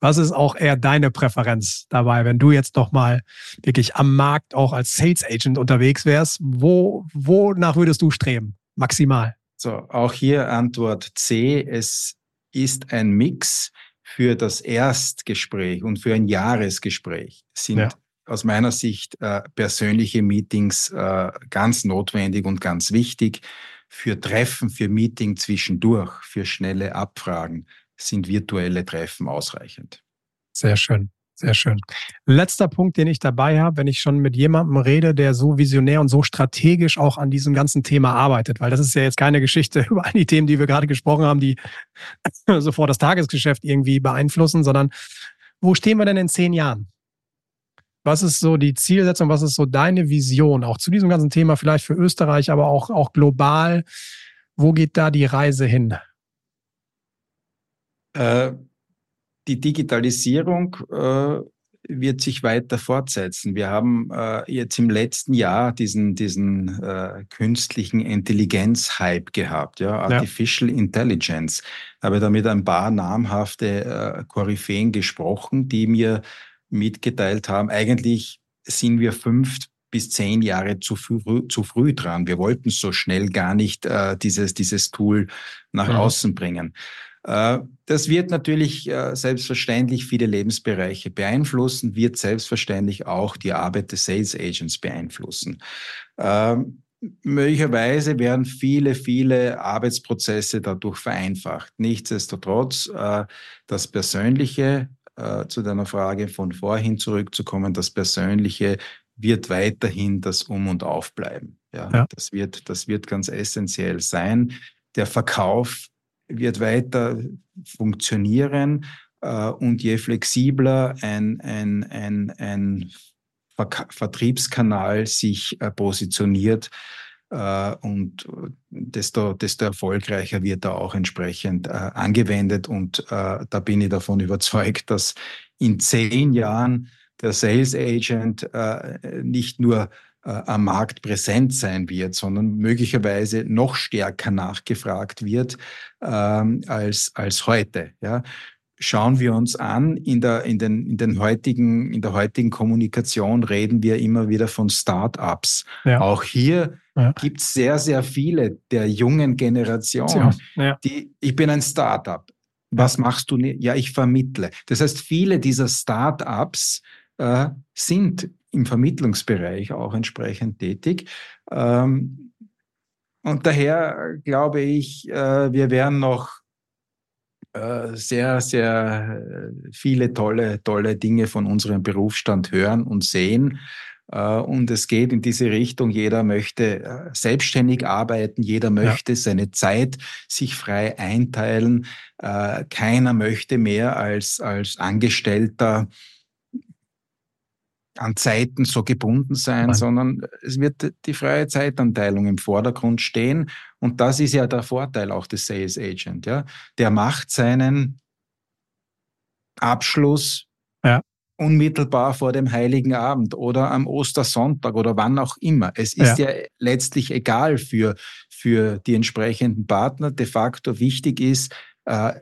Was ist auch eher deine Präferenz dabei, wenn du jetzt doch mal wirklich am Markt auch als Sales Agent unterwegs wärst? Wo, wonach würdest du streben? Maximal. So, auch hier Antwort C. Es ist ein Mix für das Erstgespräch und für ein Jahresgespräch. Sind ja. aus meiner Sicht äh, persönliche Meetings äh, ganz notwendig und ganz wichtig. Für Treffen, für Meeting zwischendurch, für schnelle Abfragen sind virtuelle Treffen ausreichend. Sehr schön. Sehr schön. Letzter Punkt, den ich dabei habe, wenn ich schon mit jemandem rede, der so visionär und so strategisch auch an diesem ganzen Thema arbeitet, weil das ist ja jetzt keine Geschichte über all die Themen, die wir gerade gesprochen haben, die sofort das Tagesgeschäft irgendwie beeinflussen, sondern wo stehen wir denn in zehn Jahren? Was ist so die Zielsetzung? Was ist so deine Vision auch zu diesem ganzen Thema, vielleicht für Österreich, aber auch, auch global? Wo geht da die Reise hin? Äh, die Digitalisierung äh, wird sich weiter fortsetzen. Wir haben äh, jetzt im letzten Jahr diesen, diesen äh, künstlichen Intelligenz-Hype gehabt, ja, Artificial ja. Intelligence. Habe da mit ein paar namhafte äh, Koryphäen gesprochen, die mir mitgeteilt haben, eigentlich sind wir fünf bis zehn Jahre zu früh, zu früh dran. Wir wollten so schnell gar nicht äh, dieses, dieses Tool nach mhm. außen bringen. Äh, das wird natürlich äh, selbstverständlich viele Lebensbereiche beeinflussen, wird selbstverständlich auch die Arbeit des Sales Agents beeinflussen. Ähm, möglicherweise werden viele, viele Arbeitsprozesse dadurch vereinfacht. Nichtsdestotrotz, äh, das Persönliche, zu deiner Frage von vorhin zurückzukommen, das Persönliche wird weiterhin das Um und Auf bleiben. Ja, ja. Das, wird, das wird ganz essentiell sein. Der Verkauf wird weiter funktionieren äh, und je flexibler ein, ein, ein, ein Ver Vertriebskanal sich äh, positioniert, äh, und desto, desto erfolgreicher wird er auch entsprechend äh, angewendet. Und äh, da bin ich davon überzeugt, dass in zehn Jahren der Sales Agent äh, nicht nur am Markt präsent sein wird, sondern möglicherweise noch stärker nachgefragt wird ähm, als, als heute. Ja schauen wir uns an, in der, in, den, in, den heutigen, in der heutigen Kommunikation reden wir immer wieder von Start-ups. Ja. Auch hier ja. gibt es sehr, sehr viele der jungen Generation, ja. die, ich bin ein Start-up. Was machst du? Ja, ich vermittle. Das heißt, viele dieser Start-ups äh, sind im Vermittlungsbereich auch entsprechend tätig. Ähm, und daher glaube ich, äh, wir werden noch äh, sehr, sehr äh, viele tolle, tolle Dinge von unserem Berufsstand hören und sehen. Äh, und es geht in diese Richtung. Jeder möchte selbstständig arbeiten. Jeder möchte ja. seine Zeit sich frei einteilen. Keiner möchte mehr als, als Angestellter an Zeiten so gebunden sein, Nein. sondern es wird die freie Zeitanteilung im Vordergrund stehen. Und das ist ja der Vorteil auch des Sales Agent. Ja? Der macht seinen Abschluss ja. unmittelbar vor dem Heiligen Abend oder am Ostersonntag oder wann auch immer. Es ist ja, ja letztlich egal für, für die entsprechenden Partner. De facto wichtig ist, äh,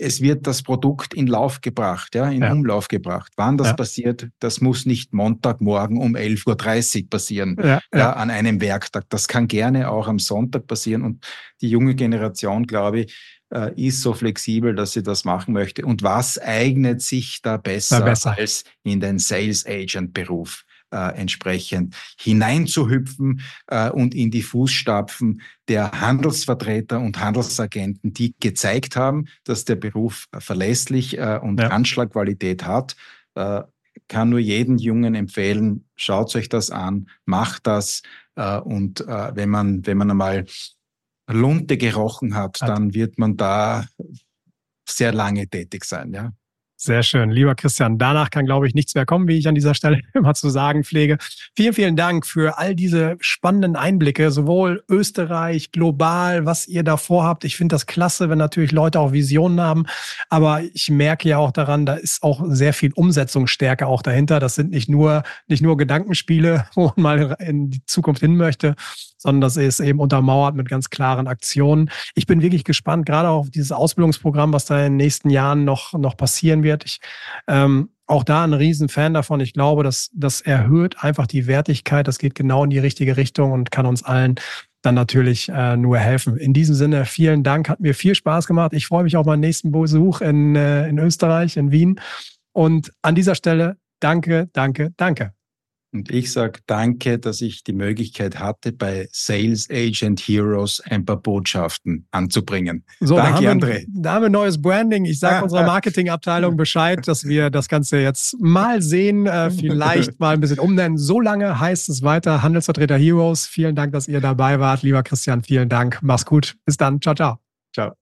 es wird das Produkt in Lauf gebracht, ja, in ja. Umlauf gebracht. Wann das ja. passiert, das muss nicht Montagmorgen um 11.30 Uhr passieren, ja, ja, an einem Werktag. Das kann gerne auch am Sonntag passieren. Und die junge Generation, glaube ich, äh, ist so flexibel, dass sie das machen möchte. Und was eignet sich da besser, besser. als in den Sales Agent Beruf? Äh, entsprechend hineinzuhüpfen äh, und in die Fußstapfen der Handelsvertreter und Handelsagenten, die gezeigt haben, dass der Beruf verlässlich äh, und ja. Anschlagqualität hat. Äh, kann nur jeden Jungen empfehlen, schaut euch das an, macht das äh, und äh, wenn man wenn man einmal Lunte gerochen hat, dann wird man da sehr lange tätig sein, ja. Sehr schön. Lieber Christian, danach kann, glaube ich, nichts mehr kommen, wie ich an dieser Stelle immer zu sagen pflege. Vielen, vielen Dank für all diese spannenden Einblicke, sowohl Österreich, global, was ihr da vorhabt. Ich finde das klasse, wenn natürlich Leute auch Visionen haben. Aber ich merke ja auch daran, da ist auch sehr viel Umsetzungsstärke auch dahinter. Das sind nicht nur, nicht nur Gedankenspiele, wo man mal in die Zukunft hin möchte, sondern das ist eben untermauert mit ganz klaren Aktionen. Ich bin wirklich gespannt, gerade auf dieses Ausbildungsprogramm, was da in den nächsten Jahren noch, noch passieren wird. Ich, ähm, auch da ein Riesenfan davon. Ich glaube, dass das erhöht einfach die Wertigkeit. Das geht genau in die richtige Richtung und kann uns allen dann natürlich äh, nur helfen. In diesem Sinne, vielen Dank. Hat mir viel Spaß gemacht. Ich freue mich auf meinen nächsten Besuch in, äh, in Österreich, in Wien. Und an dieser Stelle, danke, danke, danke. Und ich sage danke, dass ich die Möglichkeit hatte, bei Sales Agent Heroes ein paar Botschaften anzubringen. So, danke, da André. Da haben wir neues Branding. Ich sage unserer Marketingabteilung Bescheid, dass wir das Ganze jetzt mal sehen, äh, vielleicht mal ein bisschen umnennen. So lange heißt es weiter Handelsvertreter Heroes. Vielen Dank, dass ihr dabei wart. Lieber Christian, vielen Dank. Mach's gut. Bis dann. Ciao, ciao. Ciao.